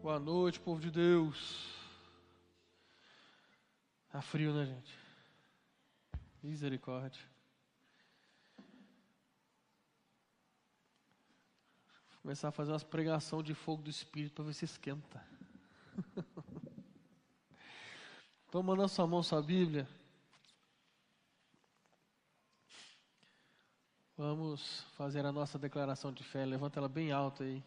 Boa noite, povo de Deus. Tá frio, né, gente? Misericórdia. Vou começar a fazer umas pregação de fogo do Espírito para ver se esquenta. Toma na sua mão sua Bíblia. Vamos fazer a nossa declaração de fé. Levanta ela bem alta aí.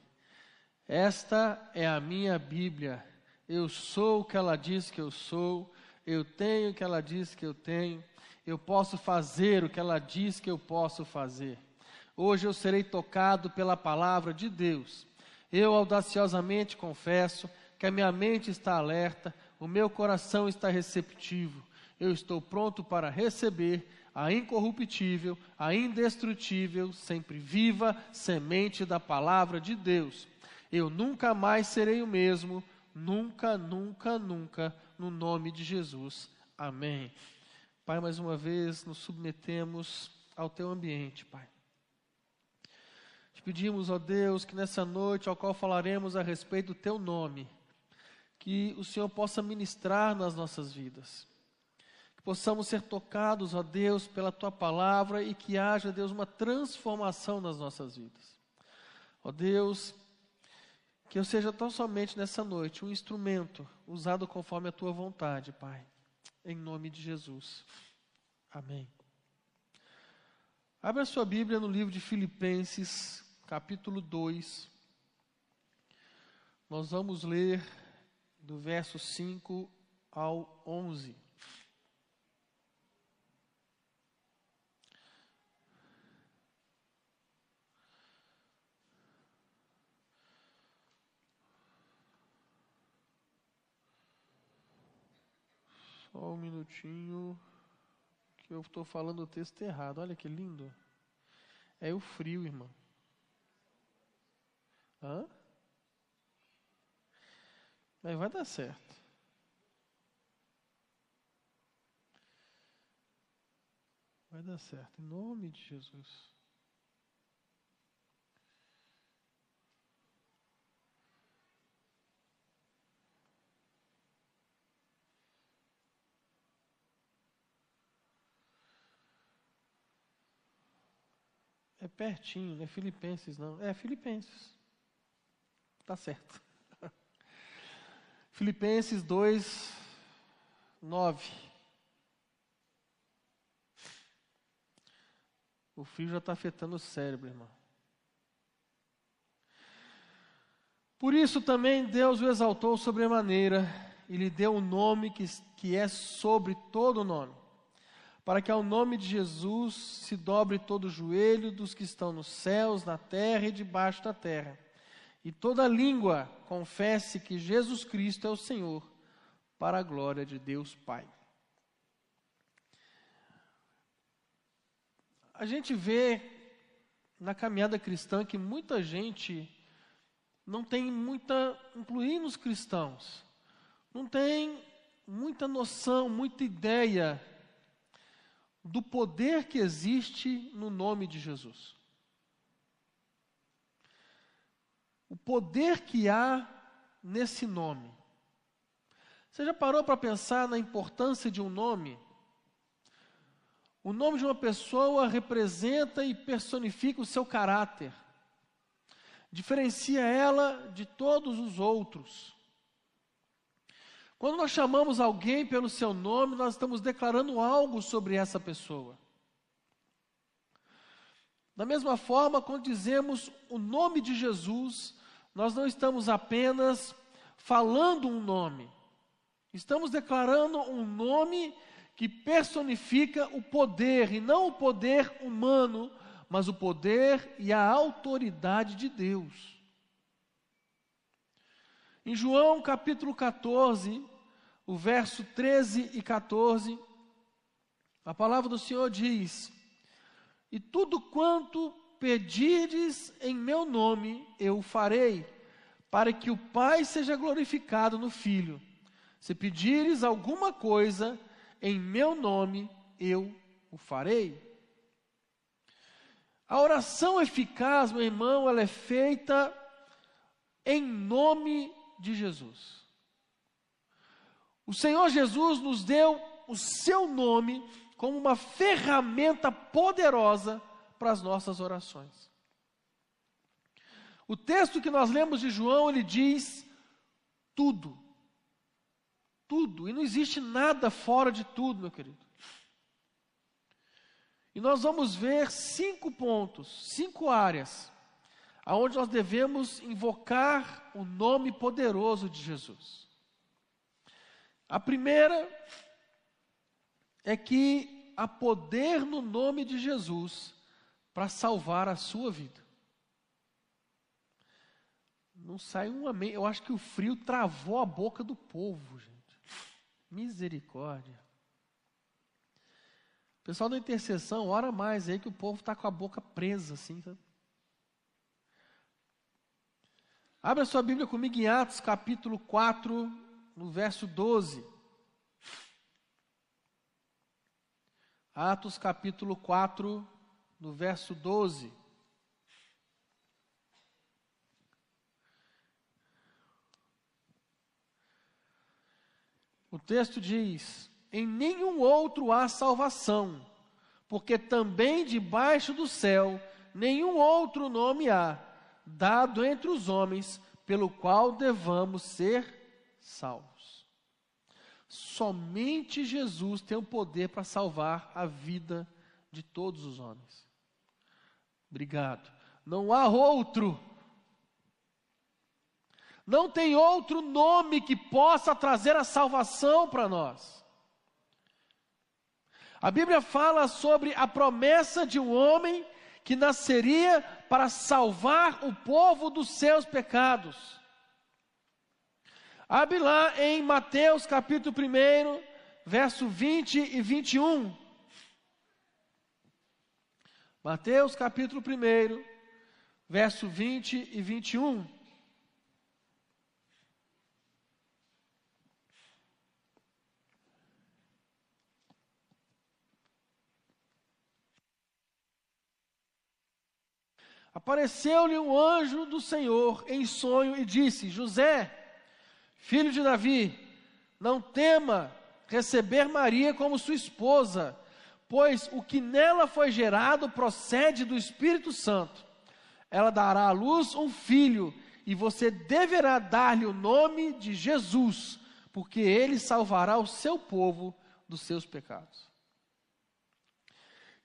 Esta é a minha Bíblia. Eu sou o que ela diz que eu sou. Eu tenho o que ela diz que eu tenho. Eu posso fazer o que ela diz que eu posso fazer. Hoje eu serei tocado pela palavra de Deus. Eu audaciosamente confesso que a minha mente está alerta, o meu coração está receptivo. Eu estou pronto para receber a incorruptível, a indestrutível, sempre viva semente da palavra de Deus. Eu nunca mais serei o mesmo, nunca, nunca, nunca, no nome de Jesus. Amém. Pai, mais uma vez nos submetemos ao teu ambiente, Pai. Te pedimos, ó Deus, que nessa noite ao qual falaremos a respeito do teu nome, que o Senhor possa ministrar nas nossas vidas. Que possamos ser tocados, ó Deus, pela tua palavra e que haja, Deus, uma transformação nas nossas vidas. Ó Deus, que eu seja tão somente nessa noite um instrumento usado conforme a tua vontade, Pai. Em nome de Jesus. Amém. Abra sua Bíblia no livro de Filipenses, capítulo 2. Nós vamos ler do verso 5 ao 11. Só um minutinho, que eu estou falando o texto errado. Olha que lindo. É o frio, irmão. Hã? Mas vai dar certo. Vai dar certo, em nome de Jesus. Pertinho, não é Filipenses não. É Filipenses. Tá certo. Filipenses 2, 9. O frio já está afetando o cérebro, irmão. Por isso também Deus o exaltou sobremaneira e lhe deu um nome que, que é sobre todo nome, para que ao nome de Jesus se dobre todo o joelho dos que estão nos céus, na terra e debaixo da terra e toda língua confesse que Jesus Cristo é o Senhor, para a glória de Deus Pai. A gente vê na caminhada cristã que muita gente não tem muita, incluindo os cristãos, não tem muita noção, muita ideia do poder que existe no nome de Jesus. o poder que há nesse nome. Você já parou para pensar na importância de um nome? O nome de uma pessoa representa e personifica o seu caráter, diferencia ela de todos os outros. Quando nós chamamos alguém pelo seu nome, nós estamos declarando algo sobre essa pessoa. Da mesma forma, quando dizemos o nome de Jesus, nós não estamos apenas falando um nome, estamos declarando um nome que personifica o poder, e não o poder humano, mas o poder e a autoridade de Deus. Em João capítulo 14, o verso 13 e 14, a palavra do Senhor diz: E tudo quanto pedirdes em meu nome, eu farei, para que o Pai seja glorificado no Filho. Se pedires alguma coisa em meu nome, eu o farei. A oração eficaz, meu irmão, ela é feita em nome de Jesus. O Senhor Jesus nos deu o seu nome como uma ferramenta poderosa para as nossas orações. O texto que nós lemos de João, ele diz tudo. Tudo. E não existe nada fora de tudo, meu querido. E nós vamos ver cinco pontos, cinco áreas, aonde nós devemos invocar o nome poderoso de Jesus. A primeira é que há poder no nome de Jesus para salvar a sua vida. Não sai um amém. Eu acho que o frio travou a boca do povo, gente. Misericórdia. Pessoal da intercessão, ora mais aí que o povo está com a boca presa, assim. Sabe? Abra sua Bíblia comigo em Atos capítulo 4, no verso 12. Atos capítulo 4, no verso 12. O texto diz: em nenhum outro há salvação, porque também debaixo do céu nenhum outro nome há, dado entre os homens, pelo qual devamos ser salvos. Somente Jesus tem o poder para salvar a vida de todos os homens. Obrigado. Não há outro. Não tem outro nome que possa trazer a salvação para nós. A Bíblia fala sobre a promessa de um homem que nasceria para salvar o povo dos seus pecados. Abre lá em Mateus capítulo 1, verso 20 e 21. Mateus capítulo 1, verso 20 e 21. Apareceu-lhe um anjo do Senhor em sonho e disse: José, filho de Davi, não tema receber Maria como sua esposa, pois o que nela foi gerado procede do Espírito Santo. Ela dará à luz um filho, e você deverá dar-lhe o nome de Jesus, porque ele salvará o seu povo dos seus pecados.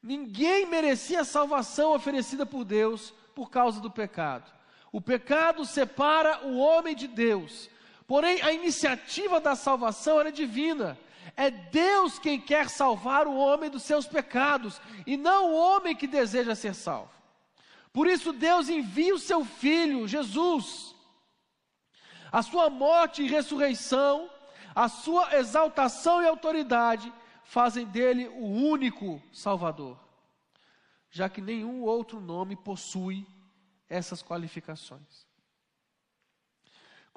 Ninguém merecia a salvação oferecida por Deus por causa do pecado. O pecado separa o homem de Deus. Porém, a iniciativa da salvação era divina. É Deus quem quer salvar o homem dos seus pecados e não o homem que deseja ser salvo. Por isso, Deus envia o seu filho, Jesus. A sua morte e ressurreição, a sua exaltação e autoridade fazem dele o único Salvador, já que nenhum outro nome possui essas qualificações.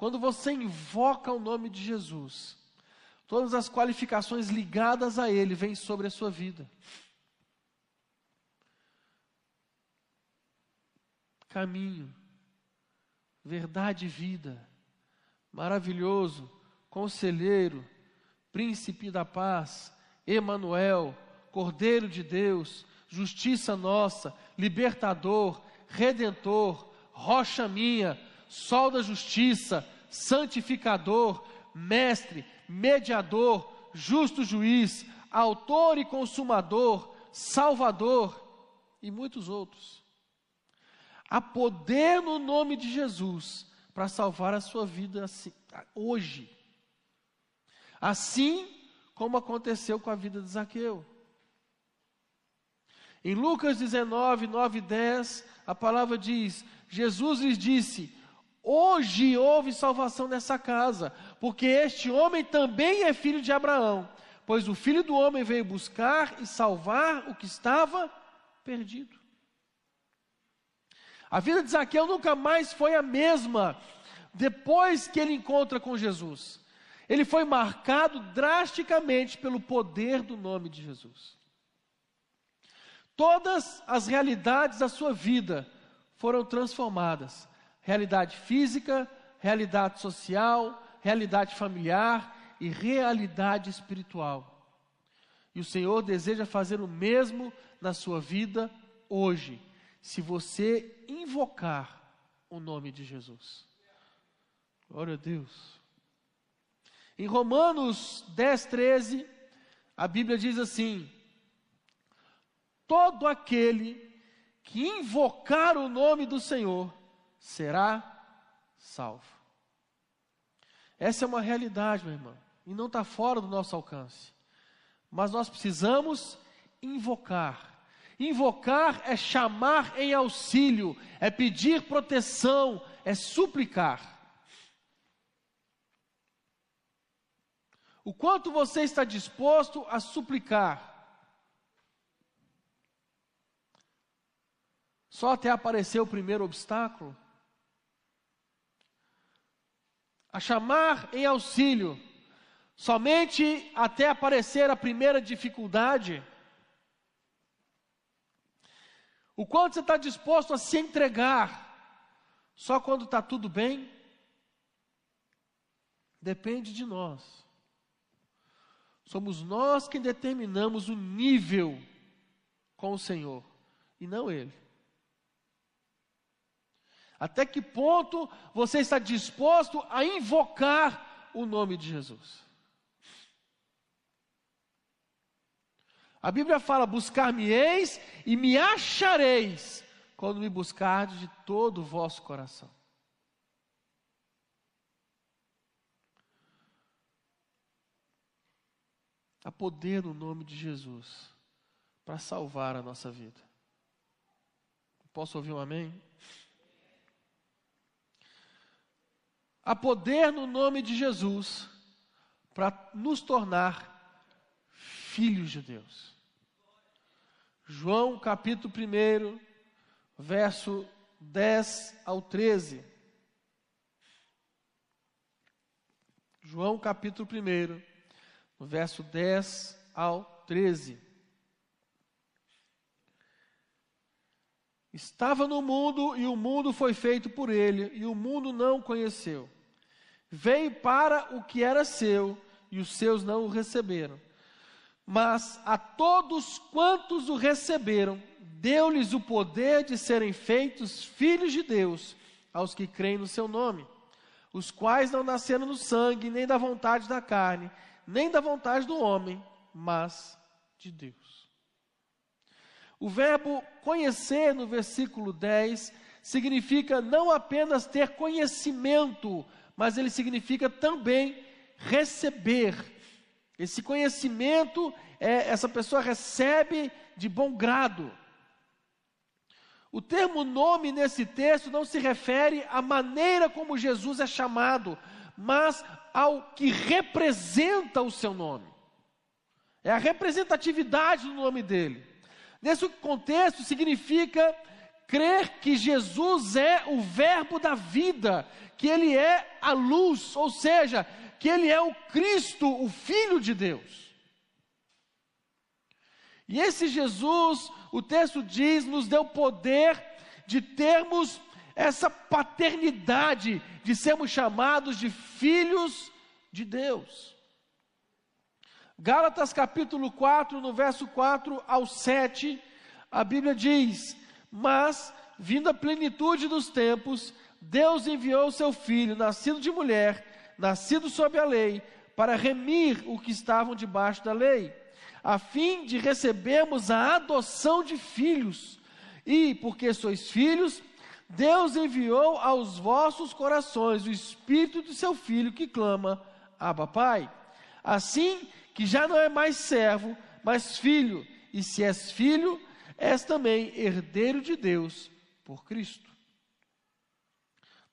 Quando você invoca o nome de Jesus, todas as qualificações ligadas a Ele vêm sobre a sua vida. Caminho, verdade e vida, maravilhoso, conselheiro, príncipe da paz, Emanuel, Cordeiro de Deus, justiça nossa, libertador, redentor, rocha minha, sol da justiça, santificador, mestre, mediador, justo juiz, autor e consumador, salvador e muitos outros. Há poder no nome de Jesus para salvar a sua vida assim, hoje. Assim como aconteceu com a vida de Zaqueu. Em Lucas 19, 9 e 10, a palavra diz: Jesus lhes disse: Hoje houve salvação nessa casa, porque este homem também é filho de Abraão, pois o filho do homem veio buscar e salvar o que estava perdido. A vida de Zaqueu nunca mais foi a mesma depois que ele encontra com Jesus ele foi marcado drasticamente pelo poder do nome de Jesus. Todas as realidades da sua vida foram transformadas: realidade física, realidade social, realidade familiar e realidade espiritual. E o Senhor deseja fazer o mesmo na sua vida hoje, se você invocar o nome de Jesus. Glória a Deus. Em Romanos 10, 13, a Bíblia diz assim: Todo aquele que invocar o nome do Senhor será salvo. Essa é uma realidade, meu irmão, e não está fora do nosso alcance. Mas nós precisamos invocar. Invocar é chamar em auxílio, é pedir proteção, é suplicar. O quanto você está disposto a suplicar? Só até aparecer o primeiro obstáculo? A chamar em auxílio Somente até aparecer a primeira dificuldade. O quanto você está disposto a se entregar, só quando está tudo bem? Depende de nós. Somos nós que determinamos o nível com o Senhor, e não Ele. Até que ponto você está disposto a invocar o nome de Jesus? A Bíblia fala: buscar-me-eis e me achareis, quando me buscardes de todo o vosso coração. Há poder no nome de Jesus para salvar a nossa vida. Posso ouvir um amém? Há poder no nome de Jesus para nos tornar filhos de Deus. João capítulo 1, verso 10 ao 13. João capítulo 1, verso 10 ao 13. Estava no mundo e o mundo foi feito por ele, e o mundo não conheceu. Veio para o que era seu, e os seus não o receberam. Mas a todos quantos o receberam, deu-lhes o poder de serem feitos filhos de Deus, aos que creem no seu nome, os quais não nasceram no sangue, nem da vontade da carne, nem da vontade do homem, mas de Deus. O verbo conhecer no versículo 10 significa não apenas ter conhecimento, mas ele significa também receber, esse conhecimento, é, essa pessoa recebe de bom grado. O termo nome nesse texto não se refere à maneira como Jesus é chamado, mas ao que representa o seu nome. É a representatividade do nome dele. Nesse contexto, significa crer que Jesus é o Verbo da vida, que Ele é a luz, ou seja, que ele é o Cristo, o Filho de Deus. E esse Jesus, o texto diz, nos deu poder de termos essa paternidade, de sermos chamados de filhos de Deus. Gálatas capítulo 4, no verso 4 ao 7, a Bíblia diz: Mas, vindo a plenitude dos tempos, Deus enviou o seu filho, nascido de mulher, nascido sob a lei, para remir o que estavam debaixo da lei, a fim de recebermos a adoção de filhos. E, porque sois filhos, Deus enviou aos vossos corações o Espírito do seu Filho que clama, Abba Pai. Assim que já não é mais servo, mas filho, e se és filho, és também herdeiro de Deus por Cristo.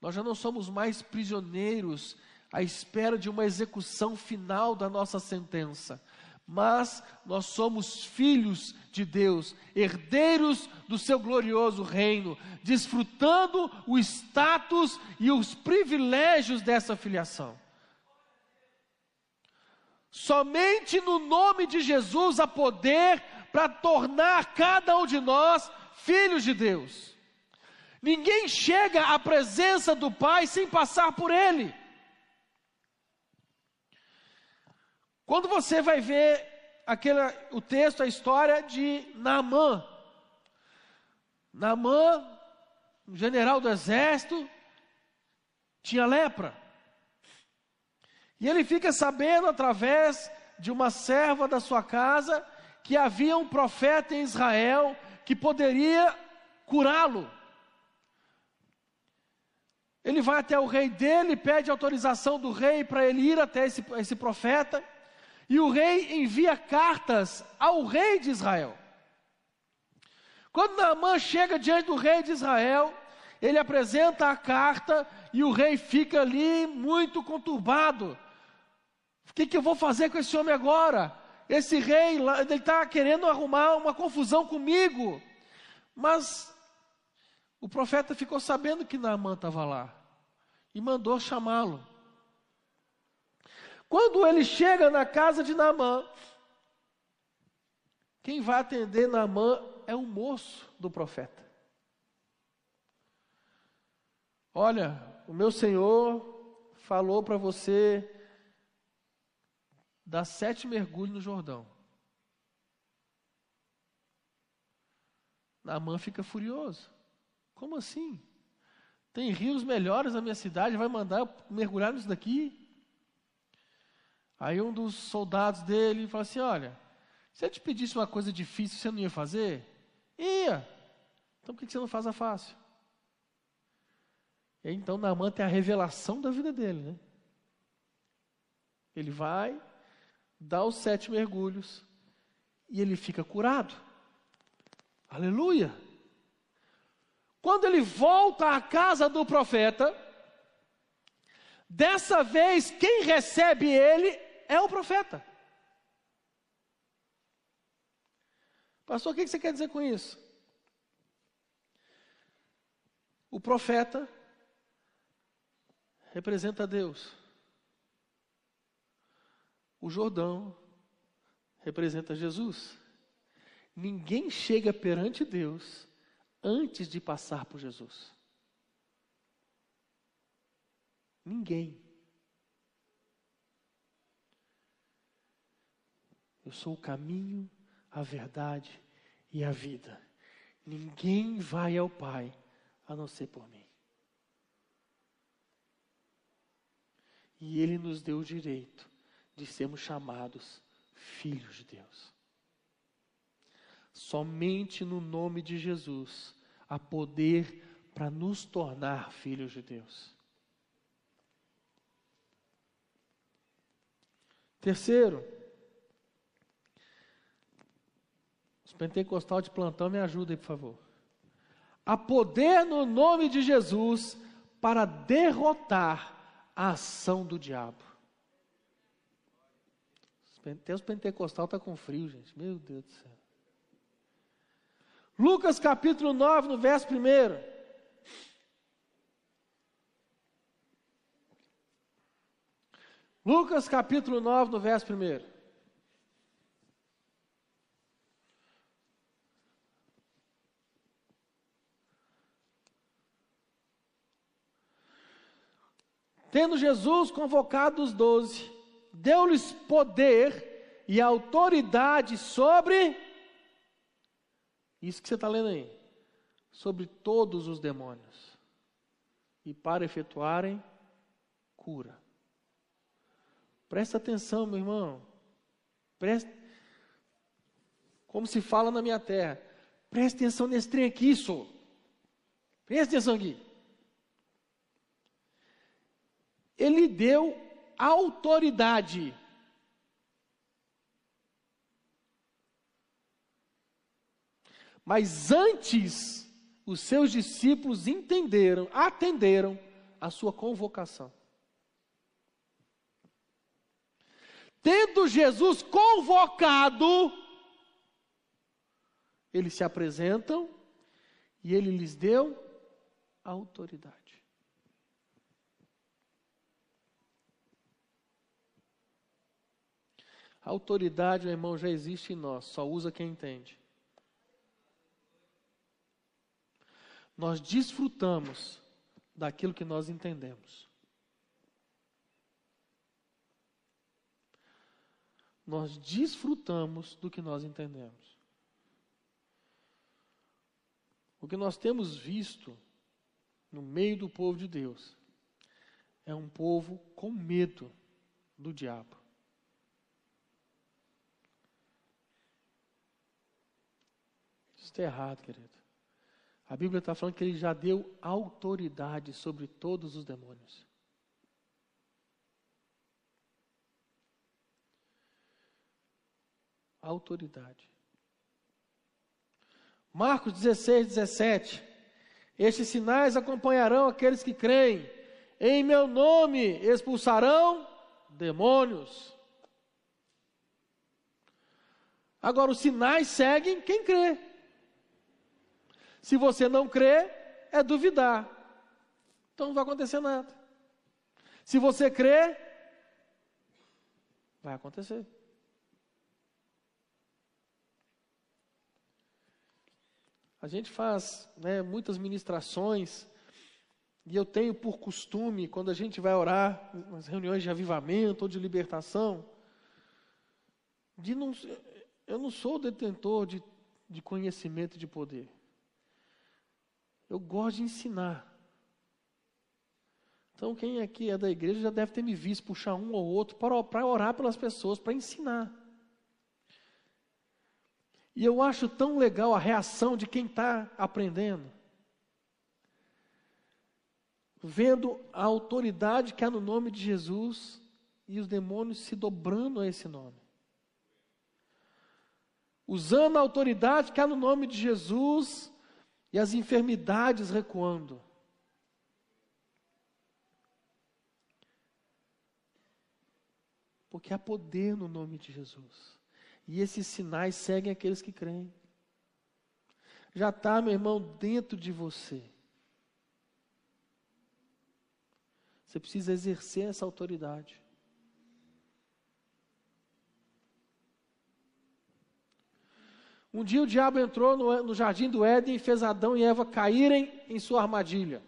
Nós já não somos mais prisioneiros à espera de uma execução final da nossa sentença. Mas nós somos filhos de Deus, herdeiros do seu glorioso reino, desfrutando o status e os privilégios dessa filiação. Somente no nome de Jesus há poder para tornar cada um de nós filhos de Deus. Ninguém chega à presença do Pai sem passar por Ele. Quando você vai ver aquele, o texto, a história de Naamã. Naamã, um general do exército, tinha lepra. E ele fica sabendo através de uma serva da sua casa que havia um profeta em Israel que poderia curá-lo. Ele vai até o rei dele, pede autorização do rei para ele ir até esse, esse profeta, e o rei envia cartas ao rei de Israel. Quando Naamã chega diante do rei de Israel, ele apresenta a carta e o rei fica ali muito conturbado. O que, que eu vou fazer com esse homem agora? Esse rei, ele está querendo arrumar uma confusão comigo. Mas o profeta ficou sabendo que Naamã estava lá e mandou chamá-lo. Quando ele chega na casa de Naamã, quem vai atender Naamã é o moço do profeta. Olha, o meu senhor falou para você dar sete mergulhos no Jordão. Naamã fica furioso. Como assim? Tem rios melhores na minha cidade, vai mandar mergulhar nisso daqui? Aí um dos soldados dele fala assim: Olha, se eu te pedisse uma coisa difícil, você não ia fazer? Ia. Então por que você não faz a fácil? E aí, então Naamã tem a revelação da vida dele, né? Ele vai, dá os sete mergulhos e ele fica curado. Aleluia! Quando ele volta à casa do profeta, dessa vez quem recebe ele é o profeta. Pastor, o que você quer dizer com isso? O profeta representa Deus. O Jordão representa Jesus. Ninguém chega perante Deus antes de passar por Jesus. Ninguém. Eu sou o caminho, a verdade e a vida. Ninguém vai ao Pai a não ser por mim. E Ele nos deu o direito de sermos chamados filhos de Deus. Somente no nome de Jesus há poder para nos tornar filhos de Deus. Terceiro, os pentecostais de plantão me ajudem, por favor. Há poder no nome de Jesus para derrotar a ação do diabo. Até os pentecostais estão tá com frio, gente. Meu Deus do céu. Lucas capítulo 9, no verso 1. Lucas capítulo 9, no verso 1. Tendo Jesus convocado os doze, deu-lhes poder e autoridade sobre isso que você está lendo aí. Sobre todos os demônios. E para efetuarem cura. Presta atenção, meu irmão. Presta. Como se fala na minha terra. Presta atenção nesse trem aqui, só. Presta atenção aqui. Ele deu autoridade Mas antes, os seus discípulos entenderam, atenderam a sua convocação. Tendo Jesus convocado, eles se apresentam e ele lhes deu autoridade. A autoridade, meu irmão, já existe em nós, só usa quem entende. nós desfrutamos daquilo que nós entendemos. Nós desfrutamos do que nós entendemos. O que nós temos visto no meio do povo de Deus é um povo com medo do diabo. Isso está errado, querido. A Bíblia está falando que ele já deu autoridade sobre todos os demônios. Autoridade. Marcos 16, 17. Estes sinais acompanharão aqueles que creem. Em meu nome expulsarão demônios. Agora, os sinais seguem quem crê. Se você não crê, é duvidar. Então não vai acontecer nada. Se você crê, vai acontecer. A gente faz né, muitas ministrações, e eu tenho por costume, quando a gente vai orar, nas reuniões de avivamento ou de libertação, de não, eu não sou detentor de, de conhecimento e de poder. Eu gosto de ensinar. Então, quem aqui é da igreja já deve ter me visto puxar um ou outro para orar pelas pessoas, para ensinar. E eu acho tão legal a reação de quem está aprendendo. Vendo a autoridade que há no nome de Jesus e os demônios se dobrando a esse nome. Usando a autoridade que há no nome de Jesus e as enfermidades recuando. Porque há poder no nome de Jesus. E esses sinais seguem aqueles que creem. Já está, meu irmão, dentro de você. Você precisa exercer essa autoridade. Um dia o diabo entrou no, no jardim do Éden e fez Adão e Eva caírem em sua armadilha.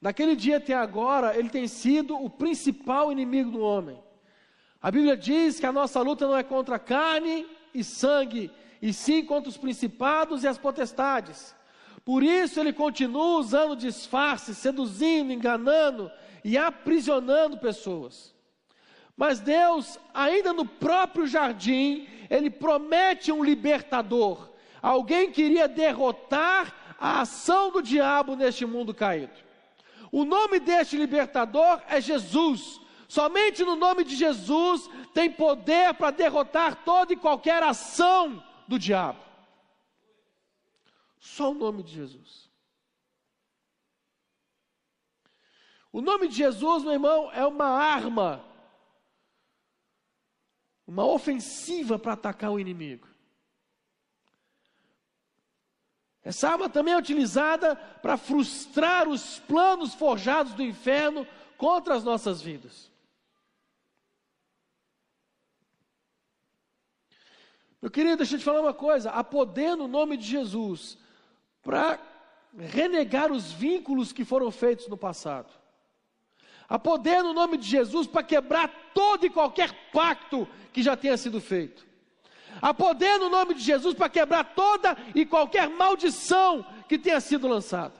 Daquele dia até agora, ele tem sido o principal inimigo do homem. A Bíblia diz que a nossa luta não é contra carne e sangue, e sim contra os principados e as potestades. Por isso ele continua usando disfarce, seduzindo, enganando e aprisionando pessoas. Mas Deus, ainda no próprio jardim, ele promete um libertador, alguém que iria derrotar a ação do diabo neste mundo caído. O nome deste libertador é Jesus. Somente no nome de Jesus tem poder para derrotar toda e qualquer ação do diabo. Só o nome de Jesus. O nome de Jesus, meu irmão, é uma arma uma ofensiva para atacar o inimigo. Essa arma também é utilizada para frustrar os planos forjados do inferno contra as nossas vidas. Meu querido, deixa eu te falar uma coisa: há poder no nome de Jesus para renegar os vínculos que foram feitos no passado. Há poder no nome de Jesus para quebrar todo e qualquer pacto que já tenha sido feito. Há poder no nome de Jesus para quebrar toda e qualquer maldição que tenha sido lançada.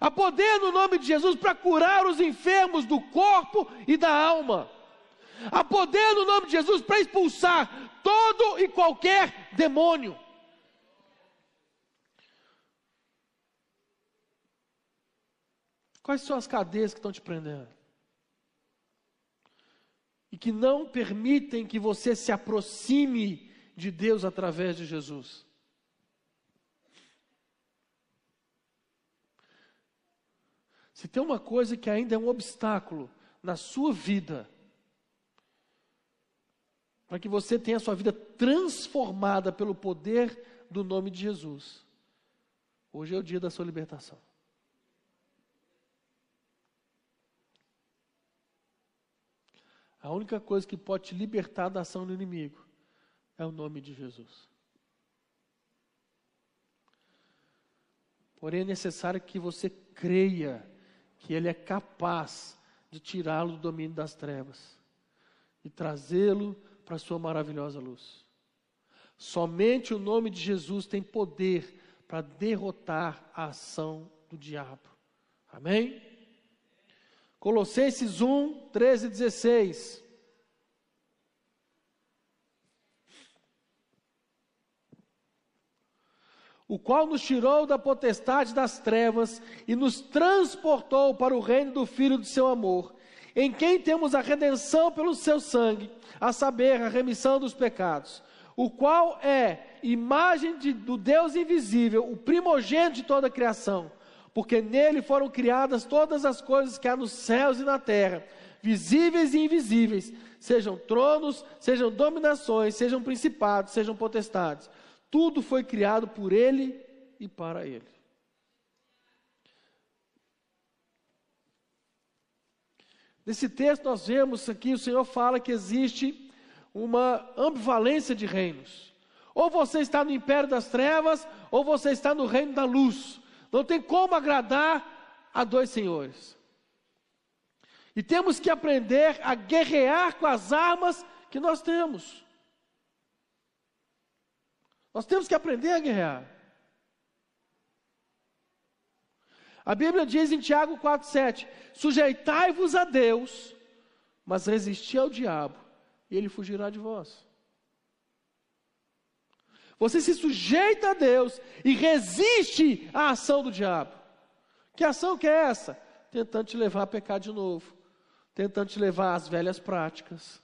Há poder no nome de Jesus para curar os enfermos do corpo e da alma. Há poder no nome de Jesus para expulsar todo e qualquer demônio. Quais são as cadeias que estão te prendendo? E que não permitem que você se aproxime de Deus através de Jesus. Se tem uma coisa que ainda é um obstáculo na sua vida, para que você tenha a sua vida transformada pelo poder do nome de Jesus, hoje é o dia da sua libertação. A única coisa que pode te libertar da ação do inimigo é o nome de Jesus. Porém, é necessário que você creia que Ele é capaz de tirá-lo do domínio das trevas e trazê-lo para a sua maravilhosa luz. Somente o nome de Jesus tem poder para derrotar a ação do diabo. Amém? Colossenses 1, 13 e 16. O qual nos tirou da potestade das trevas e nos transportou para o reino do Filho do seu amor, em quem temos a redenção pelo seu sangue, a saber, a remissão dos pecados, o qual é imagem de, do Deus invisível, o primogênito de toda a criação porque nele foram criadas todas as coisas que há nos céus e na terra, visíveis e invisíveis, sejam tronos, sejam dominações, sejam principados, sejam potestades. Tudo foi criado por ele e para ele. Nesse texto nós vemos aqui, o Senhor fala que existe uma ambivalência de reinos. Ou você está no império das trevas, ou você está no reino da luz. Não tem como agradar a dois senhores. E temos que aprender a guerrear com as armas que nós temos. Nós temos que aprender a guerrear. A Bíblia diz em Tiago 4,7: Sujeitai-vos a Deus, mas resisti ao diabo, e ele fugirá de vós. Você se sujeita a Deus e resiste à ação do diabo. Que ação que é essa? Tentando te levar a pecar de novo, tentando te levar às velhas práticas.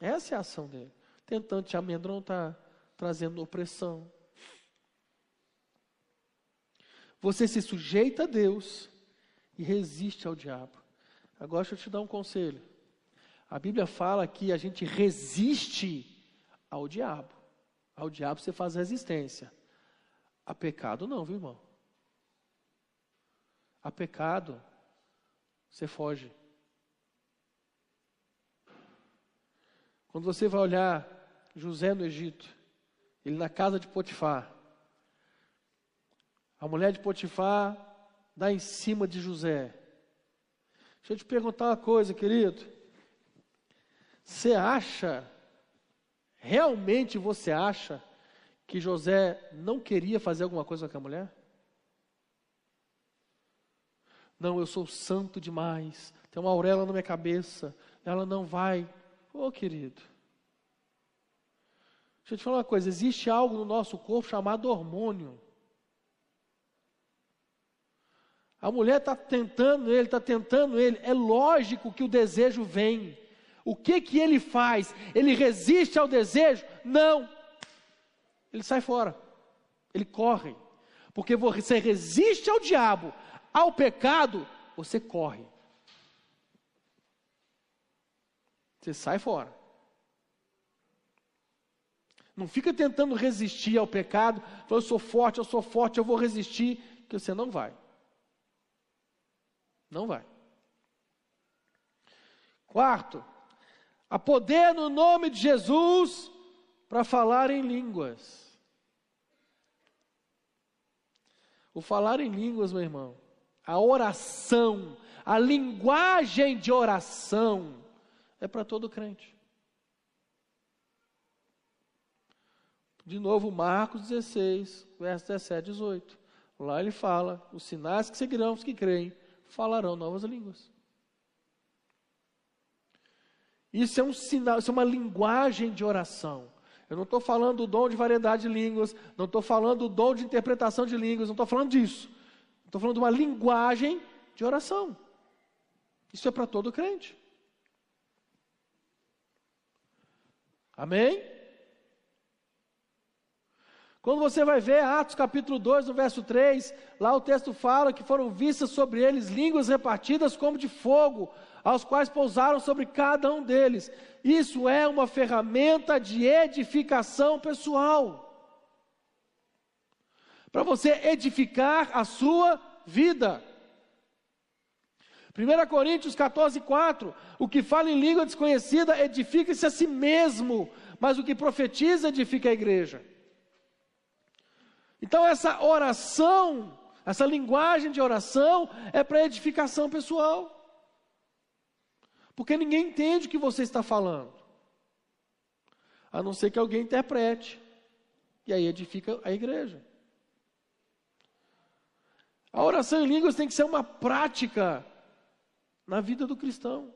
Essa é a ação dele, tentando te amedrontar, trazendo opressão. Você se sujeita a Deus e resiste ao diabo. Agora deixa eu te dar um conselho. A Bíblia fala que a gente resiste ao diabo. Ao diabo você faz resistência. A pecado não, viu irmão? A pecado você foge. Quando você vai olhar José no Egito, ele na casa de Potifar, a mulher de Potifar dá em cima de José. Deixa eu te perguntar uma coisa, querido. Você acha Realmente você acha que José não queria fazer alguma coisa com aquela mulher? Não, eu sou santo demais, tem uma auréola na minha cabeça, ela não vai. Ô oh, querido, deixa eu te falar uma coisa: existe algo no nosso corpo chamado hormônio. A mulher está tentando ele, está tentando ele, é lógico que o desejo vem. O que que ele faz? Ele resiste ao desejo? Não. Ele sai fora. Ele corre. Porque você resiste ao diabo, ao pecado, você corre. Você sai fora. Não fica tentando resistir ao pecado, falando, eu sou forte, eu sou forte, eu vou resistir, que você não vai. Não vai. Quarto, Há poder no nome de Jesus para falar em línguas. O falar em línguas, meu irmão, a oração, a linguagem de oração é para todo crente. De novo, Marcos 16, verso 17 e 18. Lá ele fala: os sinais que seguirão os que creem falarão novas línguas. Isso é um sinal, isso é uma linguagem de oração. Eu não estou falando do dom de variedade de línguas, não estou falando do dom de interpretação de línguas, não estou falando disso. Estou falando de uma linguagem de oração. Isso é para todo crente. Amém? Quando você vai ver Atos capítulo 2, no verso 3, lá o texto fala que foram vistas sobre eles línguas repartidas como de fogo, aos quais pousaram sobre cada um deles. Isso é uma ferramenta de edificação pessoal. Para você edificar a sua vida. 1 Coríntios 14, 4: O que fala em língua desconhecida edifica-se a si mesmo, mas o que profetiza edifica a igreja. Então, essa oração, essa linguagem de oração é para edificação pessoal. Porque ninguém entende o que você está falando, a não ser que alguém interprete, e aí edifica a igreja. A oração em línguas tem que ser uma prática na vida do cristão.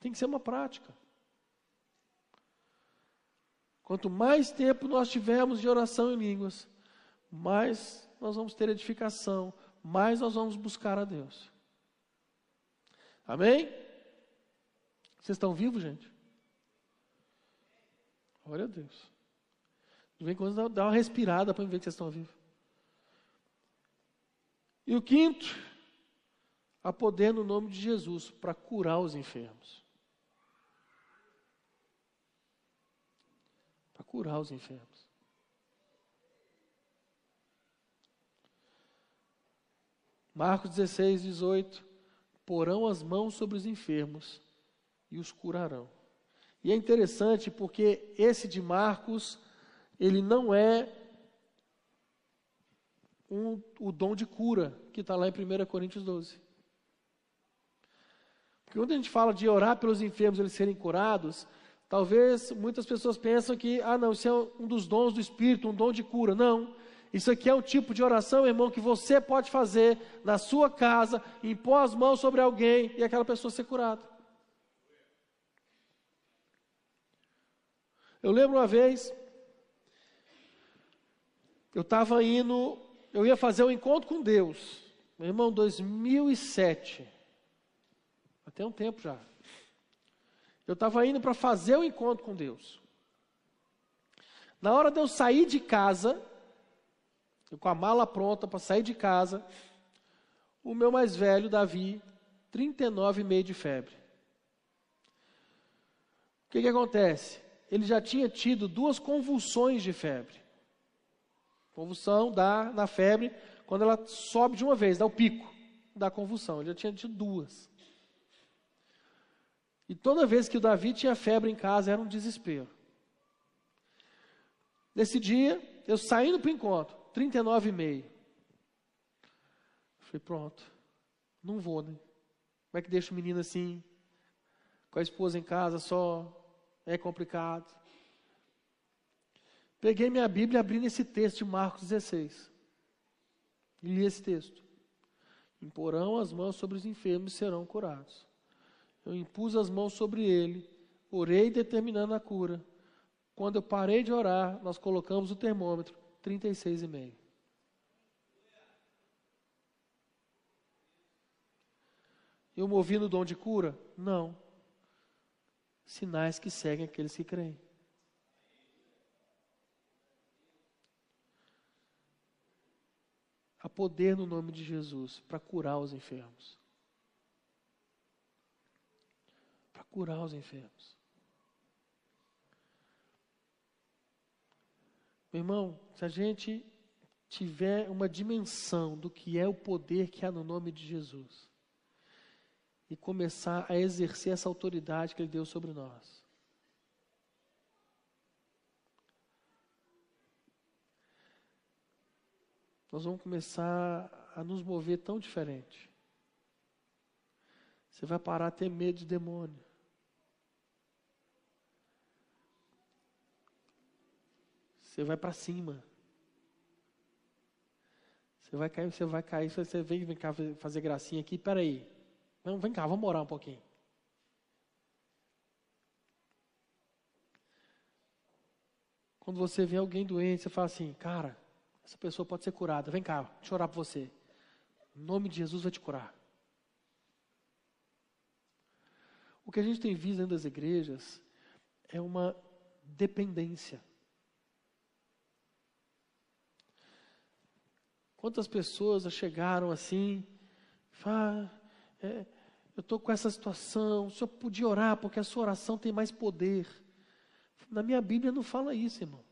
Tem que ser uma prática. Quanto mais tempo nós tivermos de oração em línguas, mais nós vamos ter edificação, mais nós vamos buscar a Deus. Amém? Vocês estão vivos, gente? Glória a Deus. De vez em quando dá uma respirada para ver que vocês estão vivos. E o quinto, a poder no nome de Jesus para curar os enfermos. Curar os enfermos. Marcos 16, 18. Porão as mãos sobre os enfermos e os curarão. E é interessante porque esse de Marcos, ele não é um, o dom de cura, que está lá em 1 Coríntios 12. Porque quando a gente fala de orar pelos enfermos eles serem curados, talvez muitas pessoas pensam que, ah, não, isso é um dos dons do Espírito, um dom de cura. Não. Isso aqui é um tipo de oração, irmão, que você pode fazer na sua casa, impor as mãos sobre alguém e aquela pessoa ser curada. Eu lembro uma vez, eu estava indo eu ia fazer um encontro com Deus. Meu irmão, 2007. Até um tempo já. Eu estava indo para fazer o encontro com Deus. Na hora de eu sair de casa, eu com a mala pronta para sair de casa, o meu mais velho, Davi, 39,5 de febre. O que, que acontece? Ele já tinha tido duas convulsões de febre. Convulsão dá na febre quando ela sobe de uma vez, dá o pico da convulsão. Ele já tinha tido duas. E toda vez que o Davi tinha febre em casa era um desespero. Nesse dia, eu saindo para o encontro, 39,5. Falei, pronto, não vou, né? Como é que deixa o menino assim, com a esposa em casa só? É complicado. Peguei minha Bíblia e abri nesse texto de Marcos 16. E li esse texto. Imporão as mãos sobre os enfermos e serão curados. Eu impus as mãos sobre ele, orei determinando a cura. Quando eu parei de orar, nós colocamos o termômetro 36,5. Eu movi no dom de cura? Não. Sinais que seguem aqueles que creem. Há poder no nome de Jesus para curar os enfermos. Para curar os enfermos. Meu irmão, se a gente tiver uma dimensão do que é o poder que há no nome de Jesus e começar a exercer essa autoridade que Ele deu sobre nós, nós vamos começar a nos mover tão diferente. Você vai parar a ter medo de demônio. Você vai para cima. Você vai cair, você vai cair, você vem, vem cá fazer gracinha aqui, peraí. Não, vem cá, vamos orar um pouquinho. Quando você vê alguém doente, você fala assim, cara, essa pessoa pode ser curada. Vem cá, deixa eu orar por você. Em nome de Jesus vai te curar. O que a gente tem visto dentro das igrejas é uma dependência. Quantas pessoas chegaram assim, ah, é, eu estou com essa situação, o senhor podia orar porque a sua oração tem mais poder. Na minha Bíblia não fala isso, irmão.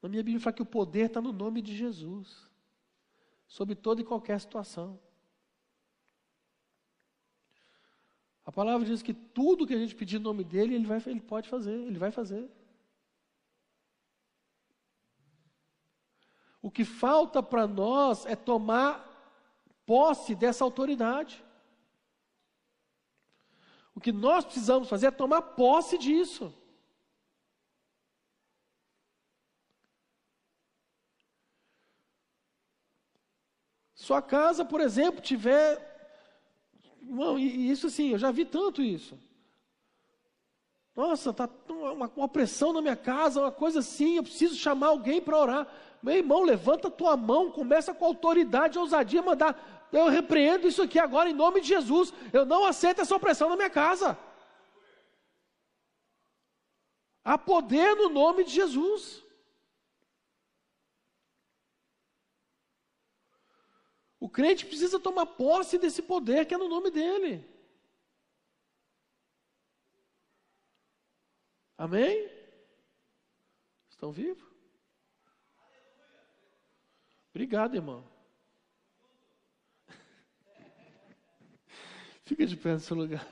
Na minha Bíblia fala que o poder está no nome de Jesus, sobre toda e qualquer situação. A palavra diz que tudo que a gente pedir no nome dele, ele, vai, ele pode fazer, ele vai fazer. O que falta para nós é tomar posse dessa autoridade. O que nós precisamos fazer é tomar posse disso. Sua casa, por exemplo, tiver. Não, isso assim, eu já vi tanto isso. Nossa, está uma, uma pressão na minha casa, uma coisa assim, eu preciso chamar alguém para orar. Meu irmão, levanta tua mão, começa com autoridade ousadia, mandar. Eu repreendo isso aqui agora em nome de Jesus. Eu não aceito essa opressão na minha casa. Há poder no nome de Jesus. O crente precisa tomar posse desse poder que é no nome dele. Amém? Estão vivos? Obrigado, irmão. Fica de pé no seu lugar.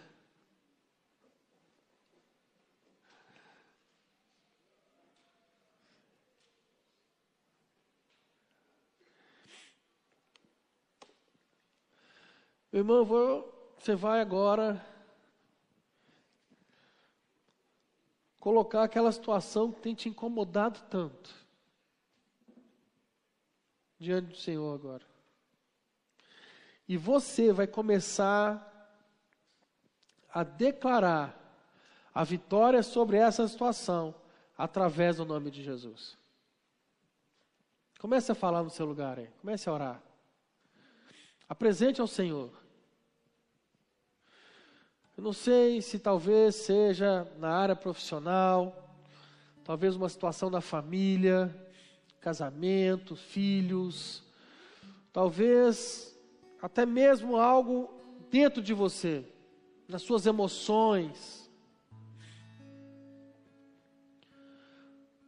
Meu irmão, vou, você vai agora colocar aquela situação que tem te incomodado tanto diante do Senhor agora. E você vai começar a declarar a vitória sobre essa situação através do nome de Jesus. Comece a falar no seu lugar aí, comece a orar. Apresente ao Senhor. Eu não sei se talvez seja na área profissional, talvez uma situação da família, casamento, filhos, talvez até mesmo algo dentro de você, nas suas emoções.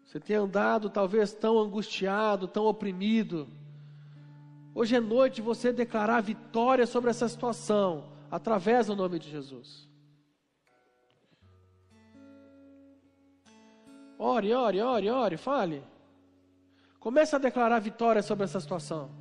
Você tem andado talvez tão angustiado, tão oprimido. Hoje é noite você declarar vitória sobre essa situação através do nome de Jesus. Ore, ore, ore, ore, fale. Comece a declarar vitória sobre essa situação.